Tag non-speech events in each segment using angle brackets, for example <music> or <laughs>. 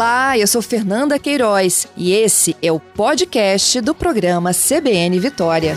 Olá, eu sou Fernanda Queiroz e esse é o podcast do programa CBN Vitória.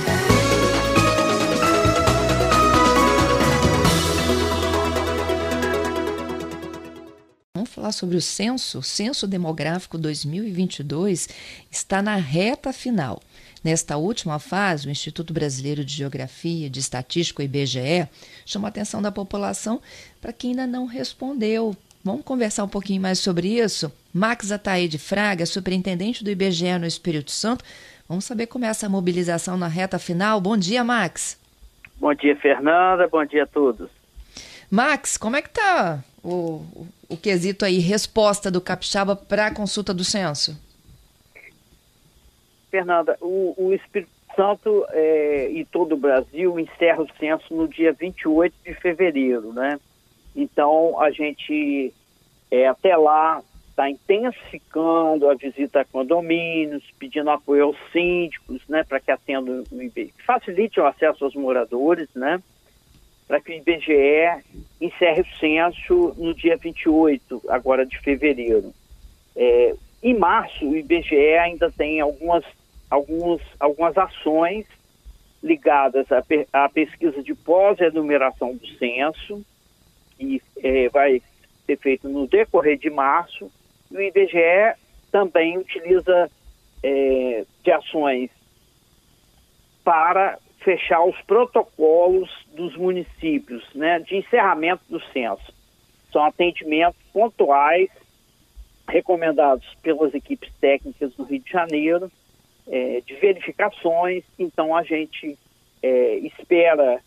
Vamos falar sobre o censo. O Censo Demográfico 2022 está na reta final. Nesta última fase, o Instituto Brasileiro de Geografia, de Estatística, IBGE, chama a atenção da população para quem ainda não respondeu. Vamos conversar um pouquinho mais sobre isso? Max Ataíde Fraga, superintendente do IBGE no Espírito Santo. Vamos saber como é essa mobilização na reta final. Bom dia, Max. Bom dia, Fernanda. Bom dia a todos. Max, como é que está o, o, o quesito aí, resposta do Capixaba para a consulta do censo? Fernanda, o, o Espírito Santo é, e todo o Brasil encerra o censo no dia 28 de fevereiro, né? Então, a gente, é, até lá, está intensificando a visita a condomínios, pedindo apoio aos síndicos, né, para que atendam o IBGE, facilite o acesso aos moradores, né, para que o IBGE encerre o censo no dia 28, agora de fevereiro. É, em março, o IBGE ainda tem algumas alguns, algumas ações ligadas à, à pesquisa de pós-enumeração do censo, que é, vai ser feito no decorrer de março, e o IBGE também utiliza é, de ações para fechar os protocolos dos municípios né, de encerramento do censo. São atendimentos pontuais recomendados pelas equipes técnicas do Rio de Janeiro é, de verificações, então a gente é, espera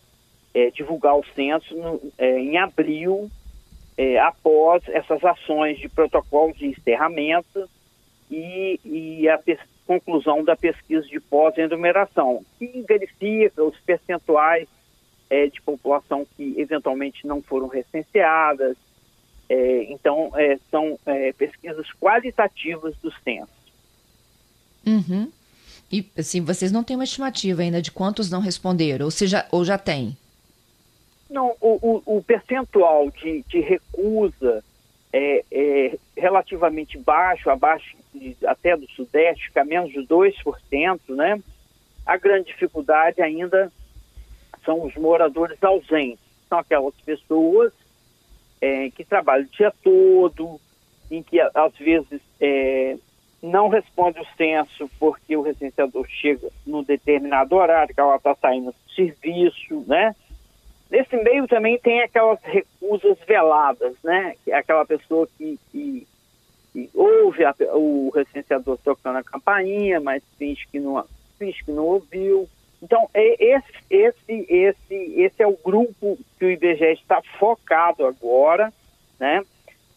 é, divulgar o censo no, é, em abril, é, após essas ações de protocolo de encerramento e, e a conclusão da pesquisa de pós-enumeração, que verifica os percentuais é, de população que eventualmente não foram recenseadas. então, são pesquisas qualitativas do censo. Uhum. E assim, vocês não têm uma estimativa ainda de quantos não responderam, ou, seja, ou já tem? Não, o, o, o percentual de, de recusa é, é, relativamente baixo, abaixo de, até do Sudeste, fica menos de 2%, né? A grande dificuldade ainda são os moradores ausentes. São aquelas pessoas é, que trabalham o dia todo, em que às vezes é, não responde o censo porque o recenseador chega no determinado horário que ela está saindo do serviço, né? Nesse meio também tem aquelas recusas veladas, né? Aquela pessoa que, que, que ouve a, o recenseador tocando a campainha, mas finge que não, finge que não ouviu. Então, é esse, esse, esse, esse é o grupo que o IBGE está focado agora, né?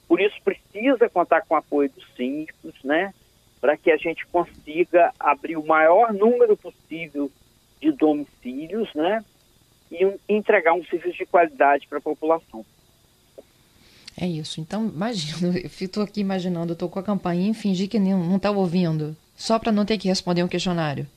Por isso precisa contar com o apoio dos síndicos, né? para que a gente consiga abrir o maior número possível de domicílios, né? E entregar um serviço de qualidade para a população. É isso. Então, imagina, <laughs> eu estou aqui imaginando, estou com a campainha e fingir que não está ouvindo, só para não ter que responder um questionário.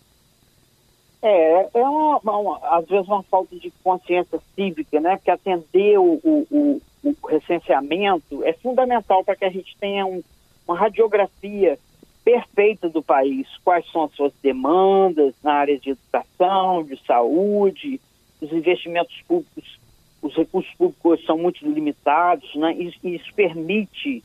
É, é uma, uma, às vezes uma falta de consciência cívica, né? Porque atender o, o, o, o recenseamento é fundamental para que a gente tenha um, uma radiografia perfeita do país, quais são as suas demandas na área de educação, de saúde, os investimentos públicos, os recursos públicos são muito limitados, né? Isso, isso permite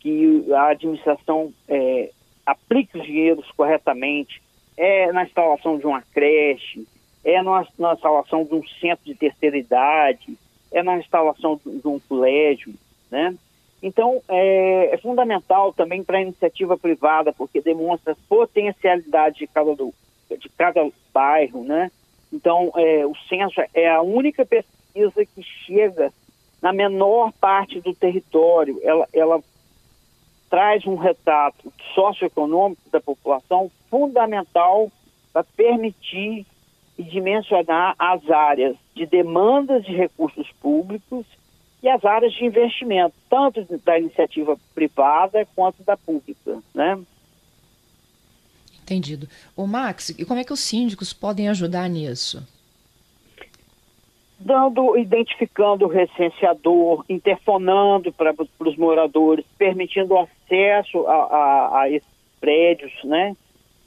que a administração é, aplique os dinheiros corretamente, é na instalação de uma creche, é na, na instalação de um centro de terceira idade, é na instalação de, de um colégio, né? Então, é, é fundamental também para a iniciativa privada, porque demonstra a potencialidade de cada, de cada bairro, né? Então, é, o censo é a única pesquisa que chega na menor parte do território. Ela, ela traz um retrato socioeconômico da população fundamental para permitir e dimensionar as áreas de demandas de recursos públicos e as áreas de investimento, tanto da iniciativa privada quanto da pública, né? Entendido. O Max, e como é que os síndicos podem ajudar nisso? dando, identificando o recenseador, interfonando para os moradores, permitindo acesso a, a, a esses prédios, né?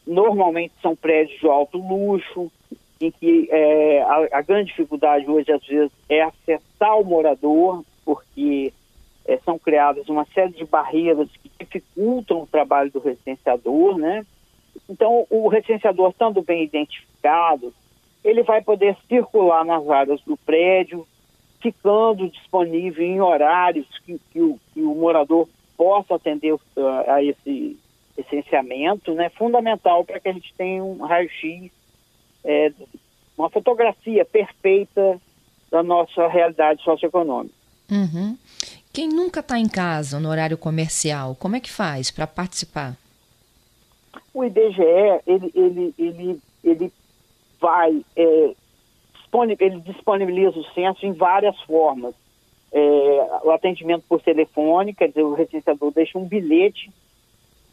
Normalmente são prédios de alto luxo, em que é, a, a, grande dificuldade hoje, às vezes, é acessar o morador, porque é, são criadas uma série de barreiras que dificultam o trabalho do recenseador, né? Então, o recenseador, estando bem identificado, ele vai poder circular nas áreas do prédio, ficando disponível em horários que, que, o, que o, morador possa atender uh, a esse licenciamento, né? Fundamental para que a gente tenha um raio-x, é, uma fotografia perfeita da nossa realidade socioeconômica. Uhum. Quem nunca está em casa no horário comercial, como é que faz para participar? O IBGE, ele, ele, ele, ele vai, é, ele disponibiliza o censo em várias formas. É, o atendimento por telefone, quer dizer, o recenseador deixa um bilhete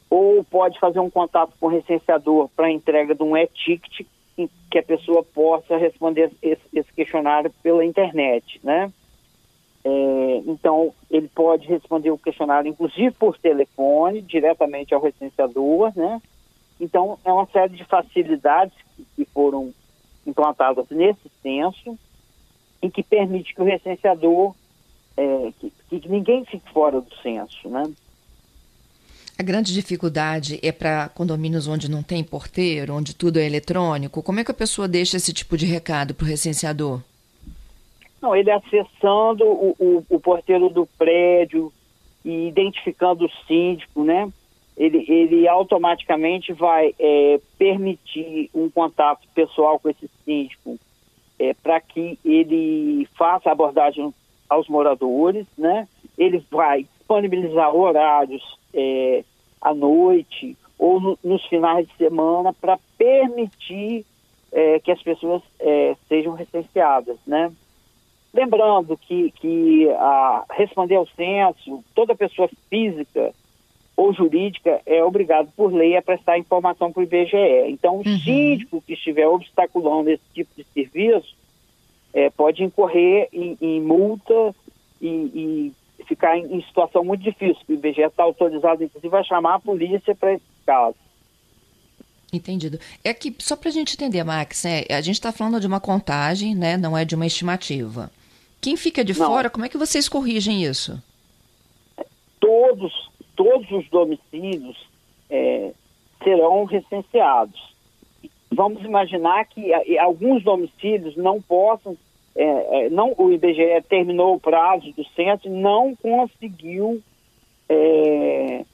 ou pode fazer um contato com o recenseador para entrega de um e-ticket que a pessoa possa responder esse, esse questionário pela internet, né? É, então, ele pode responder o questionário, inclusive por telefone, diretamente ao recenseador, né? Então, é uma série de facilidades que foram implantadas nesse censo e que permite que o recenseador, é, que, que, ninguém fique fora do censo, né? A grande dificuldade é para condomínios onde não tem porteiro, onde tudo é eletrônico. Como é que a pessoa deixa esse tipo de recado para o recenseador? Não, ele acessando o, o, o porteiro do prédio e identificando o síndico, né? Ele, ele automaticamente vai é, permitir um contato pessoal com esse síndico é, para que ele faça abordagem aos moradores, né? Ele vai disponibilizar horários é, à noite ou no, nos finais de semana para permitir é, que as pessoas é, sejam recenseadas, né? Lembrando que, que a, responder ao censo, toda pessoa física ou jurídica é obrigado por lei a prestar informação para o IBGE. Então, o uhum. síndico que estiver obstaculando esse tipo de serviço é, pode incorrer em, em multa e, e ficar em, em, situação muito difícil. O IBGE está autorizado, inclusive, a chamar a polícia para esse caso. Entendido. É que, só para a gente entender, Max, né, a gente está falando de uma contagem, né, não é de uma estimativa. Quem fica de não. fora, como é que vocês corrigem isso? Todos todos os domicílios é, serão recenseados. Vamos imaginar que alguns domicílios não possam, é, é não, o IBGE terminou o prazo do censo e não conseguiu é,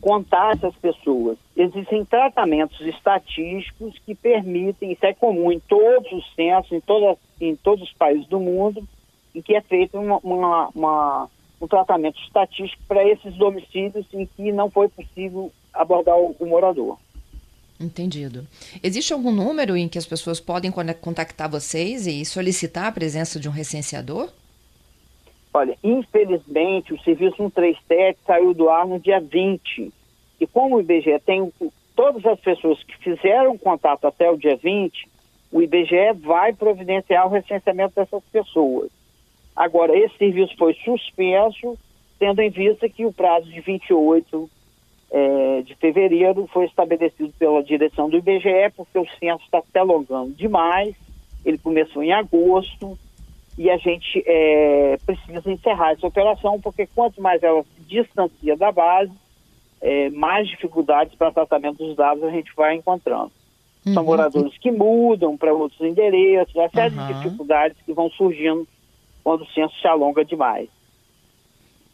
contar essas pessoas. Existem tratamentos estatísticos que permitem, isso é comum em todos os censos, em, todas, em todos os países do mundo, em que é feita uma, uma, uma um tratamento estatístico para esses domicílios em que não foi possível abordar o, o morador. Entendido. Existe algum número em que as pessoas podem contactar vocês e solicitar a presença de um recenseador? Olha, infelizmente o serviço 137 saiu do ar no dia 20. E como o IBGE tem todas as pessoas que fizeram contato até o dia 20, o IBGE vai providenciar o recenseamento dessas pessoas. Agora, esse serviço foi suspenso, tendo em vista que o prazo de 28 é, de fevereiro foi estabelecido pela direção do IBGE, porque o censo está se alongando demais, ele começou em agosto, e a gente é, precisa encerrar essa operação, porque quanto mais ela se distancia da base, é, mais dificuldades para tratamento dos dados a gente vai encontrando. Uhum. São moradores que mudam para outros endereços, uma série uhum. de dificuldades que vão surgindo quando o censo se alonga demais.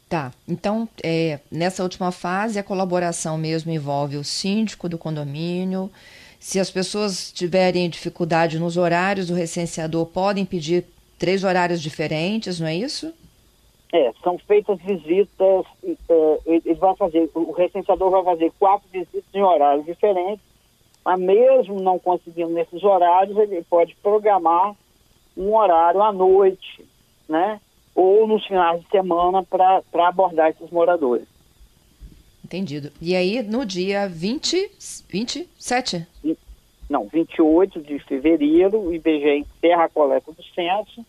Tá, então é, nessa última fase a colaboração mesmo envolve o síndico do condomínio. Se as pessoas tiverem dificuldade nos horários, o recenseador podem pedir três horários diferentes, não é isso? É, são feitas visitas, é, ele vai fazer, o recenseador vai fazer quatro visitas em horários diferentes, mas mesmo não conseguindo nesses horários, ele pode programar um horário à noite, né? Ou nos finais de semana para abordar esses moradores. Entendido. E aí, no dia 20, 27? não, 28 de fevereiro, o IBGE encerra a coleta do censo.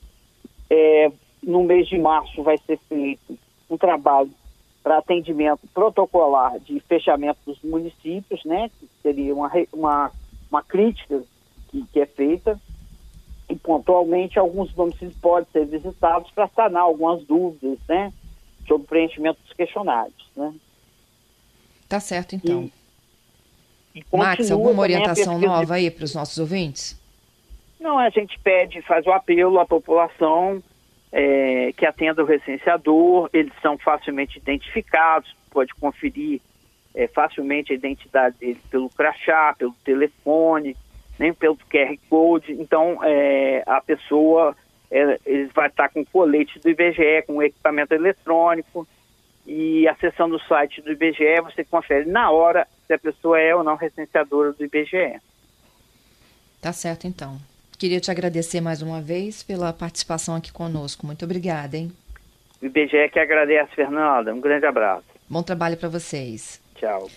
É, no mês de março vai ser feito um trabalho para atendimento protocolar de fechamento dos municípios, né? Que seria uma, uma, uma crítica que, que é feita. E pontualmente alguns domicílios podem ser visitados para sanar algumas dúvidas, né? Sobre o preenchimento dos questionários, né? Tá certo, então. E, e Max, alguma orientação nova de... aí para os nossos ouvintes? Não, a gente pede, faz o apelo à população é, que atenda o recenseador, eles são facilmente identificados, pode conferir é, facilmente a identidade deles pelo crachá, pelo telefone, nem pelo QR Code. Então, é, a pessoa é, vai estar com colete do IBGE, com equipamento eletrônico, e acessando o site do IBGE, você confere na hora se a pessoa é ou não recenseadora do IBGE. Tá certo, então. Queria te agradecer mais uma vez pela participação aqui conosco. Muito obrigada, hein? O IBGE que agradece, Fernanda. Um grande abraço. Bom trabalho para vocês. Tchau.